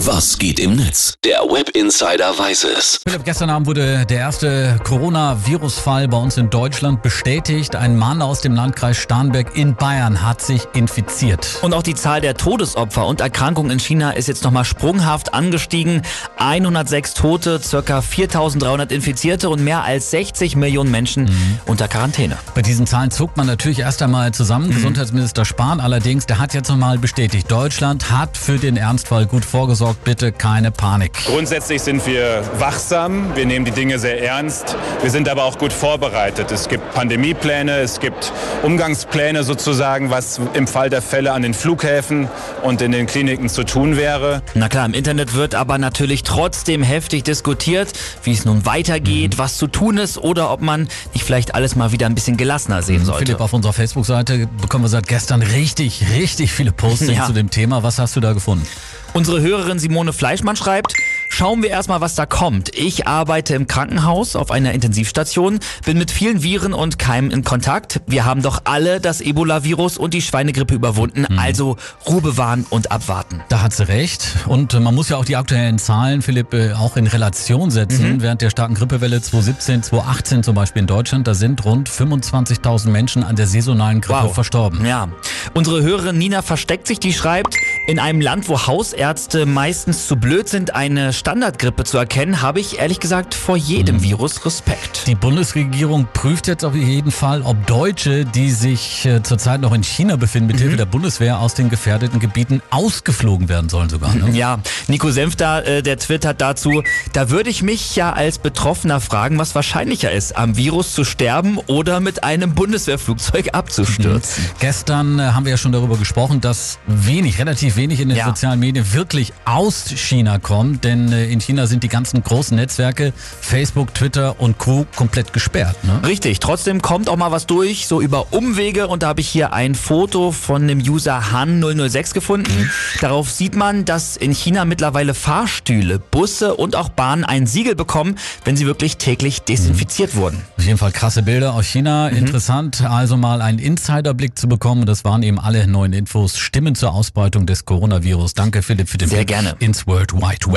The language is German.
Was geht im Netz? Der Web Insider weiß es. Philipp, gestern Abend wurde der erste Corona-Virus-Fall bei uns in Deutschland bestätigt. Ein Mann aus dem Landkreis Starnberg in Bayern hat sich infiziert. Und auch die Zahl der Todesopfer und Erkrankungen in China ist jetzt nochmal sprunghaft angestiegen. 106 Tote, circa 4300 Infizierte und mehr als 60 Millionen Menschen mhm. unter Quarantäne. Bei diesen Zahlen zuckt man natürlich erst einmal zusammen. Mhm. Gesundheitsminister Spahn allerdings, der hat jetzt nochmal bestätigt, Deutschland hat für den Ernstfall gut vorgesorgt sorgt bitte keine Panik. Grundsätzlich sind wir wachsam, wir nehmen die Dinge sehr ernst, wir sind aber auch gut vorbereitet. Es gibt Pandemiepläne, es gibt Umgangspläne sozusagen, was im Fall der Fälle an den Flughäfen und in den Kliniken zu tun wäre. Na klar, im Internet wird aber natürlich trotzdem heftig diskutiert, wie es nun weitergeht, mhm. was zu tun ist oder ob man nicht vielleicht alles mal wieder ein bisschen gelassener sehen sollte. Philipp, auf unserer Facebook-Seite bekommen wir seit gestern richtig, richtig viele Postings ja. zu dem Thema. Was hast du da gefunden? Unsere Hörerin Simone Fleischmann schreibt, Schauen wir erstmal, was da kommt. Ich arbeite im Krankenhaus auf einer Intensivstation, bin mit vielen Viren und Keimen in Kontakt. Wir haben doch alle das Ebola-Virus und die Schweinegrippe überwunden, mhm. also Ruhe bewahren und abwarten. Da hat sie recht. Und äh, man muss ja auch die aktuellen Zahlen, Philipp, äh, auch in Relation setzen. Mhm. Während der starken Grippewelle 2017, 2018 zum Beispiel in Deutschland, da sind rund 25.000 Menschen an der saisonalen Grippe wow. verstorben. Ja. Unsere Hörerin Nina versteckt sich, die schreibt, in einem Land, wo Hausärzte meistens zu blöd sind, eine Standardgrippe zu erkennen, habe ich ehrlich gesagt vor jedem mhm. Virus Respekt. Die Bundesregierung prüft jetzt auf jeden Fall, ob Deutsche, die sich äh, zurzeit noch in China befinden, mithilfe mhm. der Bundeswehr aus den gefährdeten Gebieten ausgeflogen werden sollen sogar. Ne? Ja, Nico Senfter, äh, der twittert dazu, da würde ich mich ja als Betroffener fragen, was wahrscheinlicher ist, am Virus zu sterben oder mit einem Bundeswehrflugzeug abzustürzen. Mhm. Gestern äh, haben wir ja schon darüber gesprochen, dass wenig, relativ wenig in den ja. sozialen Medien wirklich aus China kommt, denn äh, in China sind die ganzen großen Netzwerke, Facebook, Twitter und Co. komplett gesperrt. Ne? Richtig, trotzdem kommt auch mal was durch, so über Umwege und da habe ich hier ein Foto von dem User Han006 gefunden. Mhm. Darauf sieht man, dass in China mittlerweile Fahrstühle, Busse und auch Bahnen ein Siegel bekommen, wenn sie wirklich täglich desinfiziert mhm. wurden. Jeden Fall krasse Bilder aus China. Mhm. Interessant, also mal einen Insiderblick zu bekommen. Das waren eben alle neuen Infos, Stimmen zur Ausbreitung des Coronavirus. Danke Philipp für den Sehr Blick gerne. ins World Wide Web.